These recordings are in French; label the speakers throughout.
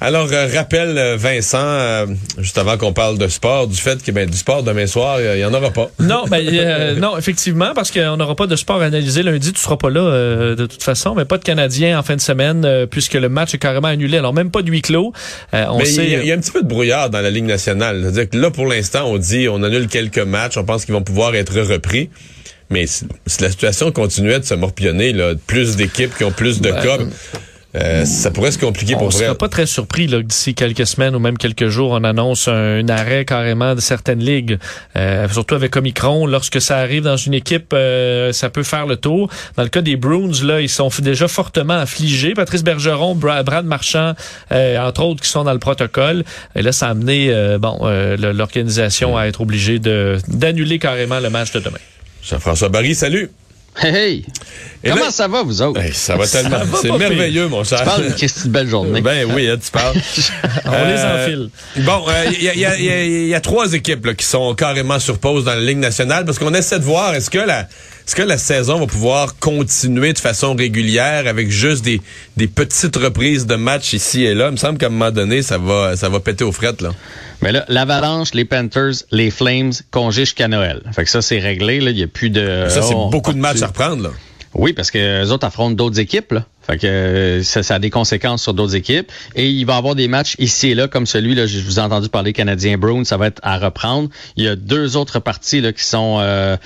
Speaker 1: Alors, euh, rappelle euh, Vincent, euh, juste avant qu'on parle de sport, du fait que ben, du sport demain soir, il y en aura pas.
Speaker 2: Non, ben, euh, non, effectivement, parce qu'on n'aura pas de sport analysé lundi. Tu seras pas là euh, de toute façon, mais pas de Canadiens en fin de semaine puisque le match est carrément annulé. Alors même pas de huis clos. Euh, on
Speaker 1: Mais
Speaker 2: sait.
Speaker 1: il y, a- il y a un petit peu de brouillard dans la Ligue nationale. C'est-à-dire que là, pour l'instant, on dit on annule quelques matchs, on pense qu'ils vont pouvoir être repris. Mais si, si la situation continuait de se morpionner, là, plus d'équipes qui ont plus de
Speaker 2: Ouais.
Speaker 1: cas, euh, ça pourrait se compliquer
Speaker 2: on
Speaker 1: pour vrai.
Speaker 2: sera pas très surpris là, que d'ici quelques semaines ou même quelques jours, on annonce un, un arrêt carrément de certaines ligues. Euh, surtout avec Omicron, lorsque ça arrive dans une équipe, euh, ça peut faire le tour. Dans le cas des Bruins, là, ils sont déjà fortement affligés. Patrice Bergeron, Bra- Brad Marchand, euh, entre autres, qui sont dans le protocole. Et là, ça a amené euh, bon euh, l'organisation à être obligée de d'annuler carrément le match de demain.
Speaker 1: Jean-François Barry, salut.
Speaker 3: Hey!
Speaker 1: Et
Speaker 3: Comment
Speaker 1: là-
Speaker 3: ça va, vous autres?
Speaker 1: Hey, ça va tellement. C'est merveilleux, mon cher.
Speaker 3: Tu parles de belle journée.
Speaker 1: Ben oui, hein, tu parles.
Speaker 2: On
Speaker 1: Euh,
Speaker 2: les enfile.
Speaker 1: Bon, il y, a, y a- y a- y a trois équipes là, qui sont carrément sur pause dans la Ligue nationale parce qu'on essaie de voir est-ce que la est-ce que la saison va pouvoir continuer de façon régulière avec juste des, des petites reprises de matchs ici et là? Il me semble qu'à un moment donné, ça va ça va péter aux frettes là.
Speaker 3: Mais là, l'Avalanche, les Panthers, les Flames, congé jusqu'à Noël. Fait que ça, c'est réglé. Là. Il n'y a plus de...
Speaker 1: Ça, c'est
Speaker 3: on-
Speaker 1: beaucoup de matchs à reprendre là.
Speaker 3: Oui, parce que les autres affrontent d'autres équipes. Là. Fait que euh, ça, ça a des conséquences sur d'autres équipes. Et il va y avoir des matchs ici et là, comme celui, là, je vous ai entendu parler Canadien Brown, ça va être à reprendre. Il y a deux autres parties là, qui sont euh,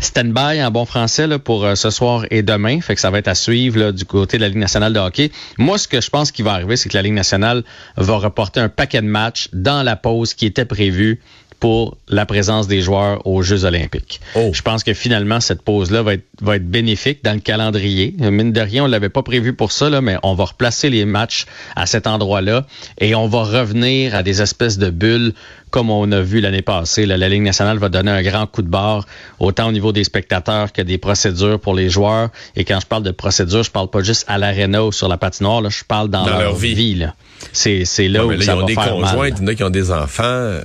Speaker 3: stand-by en bon français là, pour euh, ce soir et demain. Fait que ça va être à suivre là, du côté de la Ligue nationale de hockey. Moi, ce que je pense qui va arriver, c'est que la Ligue nationale va reporter un paquet de matchs dans la pause qui était prévue pour la présence des joueurs aux Jeux olympiques.
Speaker 1: Oh.
Speaker 3: Je pense que finalement, cette pause-là va être, va être bénéfique dans le calendrier. Mine de rien, on l'avait pas prévu pour ça, là, mais on va replacer les matchs à cet endroit-là et on va revenir à des espèces de bulles comme on a vu l'année passée. Là, la Ligue nationale va donner un grand coup de barre, autant au niveau des spectateurs que des procédures pour les joueurs. Et quand je parle de procédures, je parle pas juste à l'aréna ou sur la patinoire, là, je parle dans,
Speaker 1: Dans
Speaker 3: leur,
Speaker 1: leur vie.
Speaker 3: vie. là. C'est, là
Speaker 1: Ouais,
Speaker 3: où
Speaker 1: là,
Speaker 3: ça
Speaker 1: ils ont
Speaker 3: va
Speaker 1: des
Speaker 3: faire
Speaker 1: conjointes,
Speaker 3: mal.
Speaker 1: il y en a qui ont des enfants.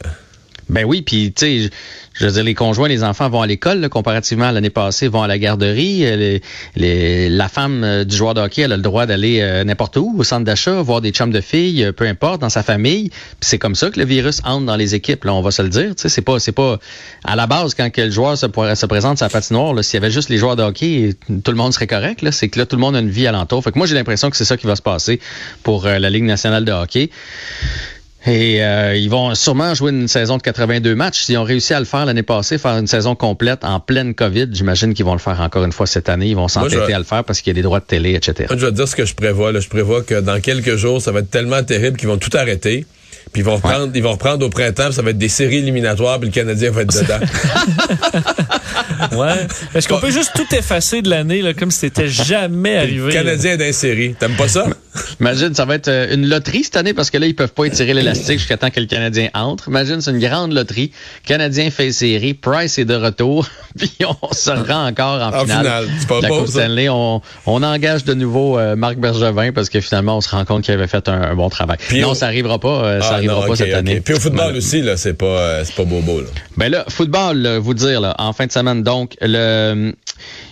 Speaker 3: Ben oui, puis tu sais, je- veux dire, les conjoints, les enfants vont à l'école, comparativement à l'année passée, vont à la garderie. Euh, Les, la femme euh, du joueur de hockey, a le droit d'aller euh, n'importe où, au centre d'achat, voir des chums de filles, peu importe, dans sa famille. Puis c'est comme ça que le virus entre dans les équipes. Là, on va se le dire. Tu sais, c'est pas, c'est pas à la base quand que le joueur se, se présente la patinoire. S'il y avait juste les joueurs de hockey, tout le monde serait correct. C'est que là, tout le monde a une vie alentour. Fait que moi, j'ai l'impression que c'est ça qui va se passer pour la Ligue nationale de hockey. Et euh, ils vont sûrement jouer une saison de 82 matchs. S'ils ont réussi à le faire l'année passée, faire une saison complète en pleine COVID, j'imagine qu'ils vont le faire encore une fois cette année. Ils vont s'entêter à le faire parce qu'il y a des droits de télé, etc.
Speaker 1: Moi, je vais te dire ce que je prévois. Là. Je prévois que dans quelques jours, ça va être tellement terrible qu'ils vont tout arrêter. Puis ils vont reprendre, ils vont reprendre au printemps, puis ça va être des séries éliminatoires, puis le Canadien va être dedans.
Speaker 2: Ouais. Est-ce qu'on peut juste tout effacer de l'année comme si c'était jamais
Speaker 1: le
Speaker 2: arrivé?
Speaker 1: Canadien est série. T'aimes pas ça?
Speaker 3: Imagine, ça va être euh, une loterie cette année parce que là, ils peuvent pas étirer l'élastique jusqu'à temps que le Canadien entre. Imagine, c'est une grande loterie. Canadien fait série, Price est de retour, puis on se rend encore en,
Speaker 1: En finale. C'est pas
Speaker 3: de la
Speaker 1: beau,
Speaker 3: Coupe
Speaker 1: ça.
Speaker 3: Stanley. On, on engage de nouveau euh, Marc Bergevin parce que finalement, on se rend compte qu'il avait fait un, un bon travail.
Speaker 1: Puis
Speaker 3: non,
Speaker 1: au-
Speaker 3: ça arrivera pas. euh, ça
Speaker 1: Ah,
Speaker 3: arrivera
Speaker 1: non,
Speaker 3: pas cette année.
Speaker 1: Puis au football aussi, là, c'est pas, euh, c'est pas bobo. Là.
Speaker 3: ben là, football, là, vous dire, là, en fin de semaine, donc, le,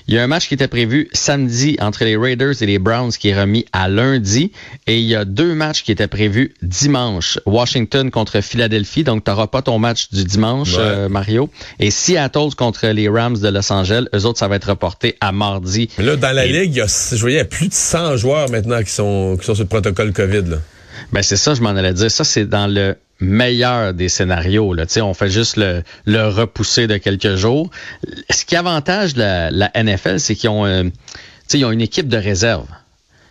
Speaker 3: il y a un match qui était prévu samedi entre les Raiders et les Browns qui est remis à lundi. Et il y a deux matchs qui étaient prévus dimanche. Washington contre Philadelphie. Donc, tu n'auras pas ton match du dimanche,
Speaker 1: Ouais.
Speaker 3: euh, Mario. Et Seattle contre les Rams de Los Angeles. Eux autres, ça va être reporté à mardi.
Speaker 1: Mais là, dans la
Speaker 3: Et-
Speaker 1: Ligue, il y a, je voyais, il y a plus de 100 joueurs maintenant qui sont, qui sont sur le protocole COVID. Là.
Speaker 3: Ben c'est ça, je m'en allais dire. Ça, c'est dans le meilleur des scénarios. Là. On fait juste le, le repousser de quelques jours. Ce qui avantage la, la NFL, c'est qu'ils ont, euh, ils ont une équipe de réserve.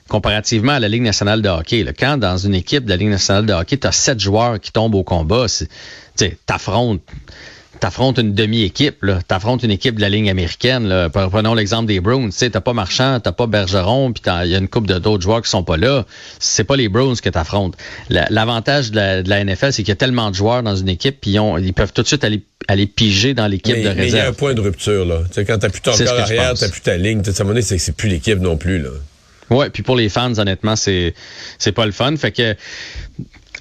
Speaker 3: Comparativement à la Ligue nationale de hockey. Là. Quand dans une équipe de la Ligue nationale de hockey, tu as sept joueurs qui tombent au combat, tu sais, t'affrontes une demi-équipe. T'affrontes une équipe de la ligne américaine, là. Prenons l'exemple des Browns. Tu sais, t'as pas Marchand, t'as pas Bergeron, puis il y a une couple de d'autres joueurs qui sont pas là. C'est pas les Browns que t'affrontes. La- L'avantage de la, de la NFL, c'est qu'il y a tellement de joueurs dans une équipe, puis ils, peuvent tout de suite aller, aller piger dans l'équipe de
Speaker 1: mais il y a un
Speaker 3: réserve.
Speaker 1: point de rupture. Là. Tu sais, quand t'as plus ton corps arrière, t'as plus ta ligne. Moment donné, c'est que c'est plus l'équipe non plus. Là.
Speaker 3: Ouais, puis pour les fans, honnêtement, c'est c'est pas le fun. Fait que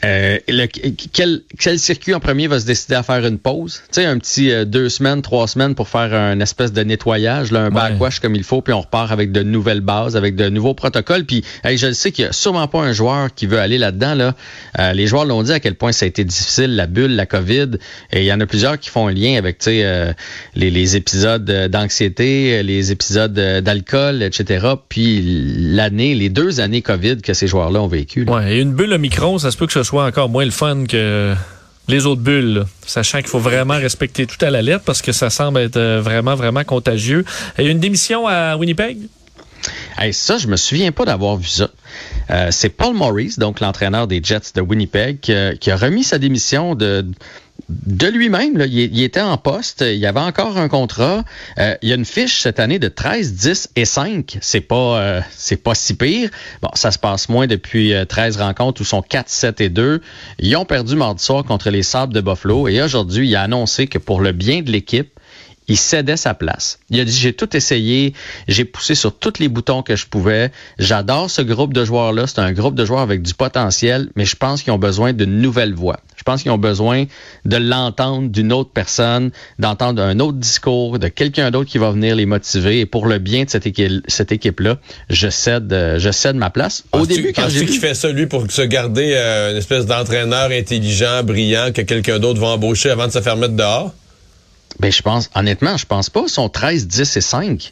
Speaker 3: Euh, le- quel, quel circuit en premier va se décider à faire une pause? Tu sais, un petit euh, deux semaines, trois semaines pour faire un espèce de nettoyage, là, un backwash comme il faut, puis on repart avec de nouvelles bases, avec de nouveaux protocoles. Puis hey, je le sais qu'il y a sûrement pas un joueur qui veut aller là-dedans. Là. Euh, les joueurs l'ont dit à quel point ça a été difficile, la bulle, la COVID. Et il y en a plusieurs qui font un lien avec euh, les, les épisodes d'anxiété, les épisodes d'alcool, etc. Puis l'année, les deux années COVID que ces joueurs-là ont vécu. là.
Speaker 2: Ouais, et une bulle Omicron, ça se peut que ce soit encore moins le fun que les autres bulles, sachant qu'il faut vraiment respecter tout à la lettre parce que ça semble être euh, vraiment, vraiment contagieux. Il y a une démission à Winnipeg?
Speaker 3: Hey, ça, je me souviens pas d'avoir vu ça. Euh, c'est Paul Morris, donc l'entraîneur des Jets de Winnipeg, qui a remis sa démission de de lui-même. Il, il était en poste, il avait encore un contrat. Euh, il y a une fiche cette année de 13, 10 et 5. C'est pas euh, c'est pas si pire. Bon, ça se passe moins depuis euh, 13 rencontres où sont 4, 7 et 2. Ils ont perdu mardi soir contre les Sabres de Buffalo et aujourd'hui, il a annoncé que pour le bien de l'équipe, il cédait sa place. Il a dit j'ai tout essayé, j'ai poussé sur tous les boutons que je pouvais. J'adore ce groupe de joueurs là, c'est un groupe de joueurs avec du potentiel, mais je pense qu'ils ont besoin d'une nouvelle voix. Je pense qu'ils ont besoin de l'entendre d'une autre personne, d'entendre un autre discours, de quelqu'un d'autre qui va venir les motiver. Et pour le bien de cette équipe, cette équipe là, je cède, euh, je cède ma place. Au
Speaker 1: Penses-tu-
Speaker 3: début, quand
Speaker 1: penses-tu
Speaker 3: j'ai
Speaker 1: qu'il
Speaker 3: vu-
Speaker 1: fait ça, lui, pour se garder euh, une espèce d'entraîneur intelligent, brillant, que quelqu'un d'autre va embaucher avant de se faire mettre dehors?
Speaker 3: Ben, je pense, honnêtement, je pense pas. Ils sont 13, 10 et 5.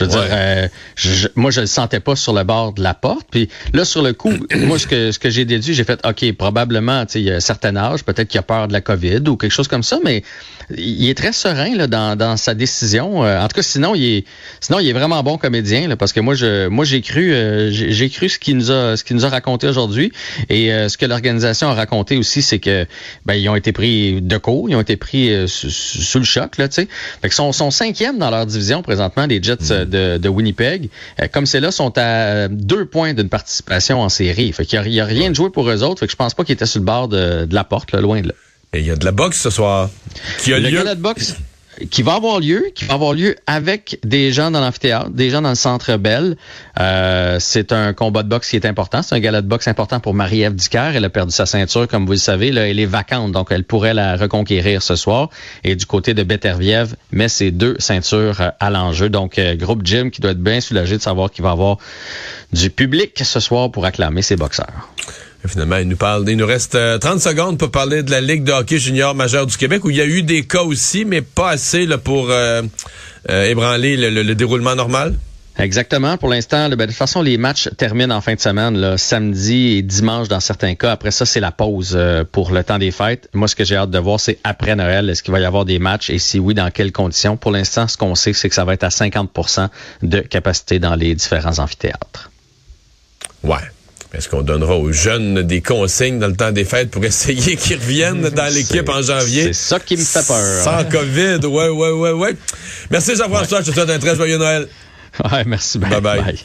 Speaker 3: Je veux
Speaker 1: Ouais.
Speaker 3: dire, euh, je- moi, je le sentais pas sur le bord de la porte. Puis là, sur le coup, moi, ce que, ce que j'ai déduit, j'ai fait, OK, probablement, tu sais, il y a un certain âge, peut-être qu'il a peur de la COVID ou quelque chose comme ça, mais il est très serein là, dans, dans sa décision. Euh, en tout cas, sinon, il est, sinon, il est vraiment bon comédien, là, parce que moi, je, moi, j'ai cru, euh, j'ai j'ai cru ce qu'il nous a, ce qu'il nous a raconté aujourd'hui. Et euh, ce que l'organisation a raconté aussi, c'est que, ben, ils ont été pris de court, ils ont été pris euh, sous, sous le choc, là, tu sais. Fait que sont, sont cinquièmes dans leur division présentement, les Jets euh, de, de Winnipeg. Euh, comme c'est là, sont à euh, deux points d'une participation en série. Fait qu'il y a, il y a rien de joué pour eux autres. Fait que je pense pas qu'ils étaient sur le bord de, de la porte, là, loin de là.
Speaker 1: Et il y a de la boxe ce soir. Qui a
Speaker 3: Le
Speaker 1: lieu?
Speaker 3: gala de boxe? Qui va avoir lieu, qui va avoir lieu avec des gens dans l'amphithéâtre, des gens dans le centre Bell. Euh, c'est un combat de boxe qui est important. C'est un gala de boxe important pour Marie-Ève Dicker. Elle a perdu sa ceinture, comme vous le savez. Là, elle est vacante, donc elle pourrait la reconquérir ce soir. Et du côté de Beterbiev, met ses deux ceintures euh, à l'enjeu. Donc, euh, groupe Jim qui doit être bien soulagé de savoir qu'il va avoir du public ce soir pour acclamer ses boxeurs.
Speaker 1: Finalement, il nous parle. Il nous reste euh, 30 secondes pour parler de la Ligue de hockey junior majeur du Québec, où il y a eu des cas aussi, mais pas assez là, pour euh, euh, ébranler le, le- le déroulement normal.
Speaker 3: Exactement. Pour l'instant, ben, de toute façon, les matchs terminent en fin de semaine, là, samedi et dimanche dans certains cas. Après ça, c'est la pause euh, pour le temps des fêtes. Moi, ce que j'ai hâte de voir, c'est après Noël, est-ce qu'il va y avoir des matchs et si oui, dans quelles conditions. Pour l'instant, ce qu'on sait, c'est que ça va être à 50% de capacité dans les différents amphithéâtres.
Speaker 1: Ouais. Est-ce qu'on donnera aux jeunes des consignes dans le temps des fêtes pour essayer qu'ils reviennent dans l'équipe en janvier?
Speaker 3: C'est ça qui me fait peur.
Speaker 1: Sans COVID, ouais, ouais, ouais, ouais. Merci Jean-François, je te souhaite un très joyeux Noël.
Speaker 3: Ouais, merci.
Speaker 1: Bye bye.
Speaker 3: bye.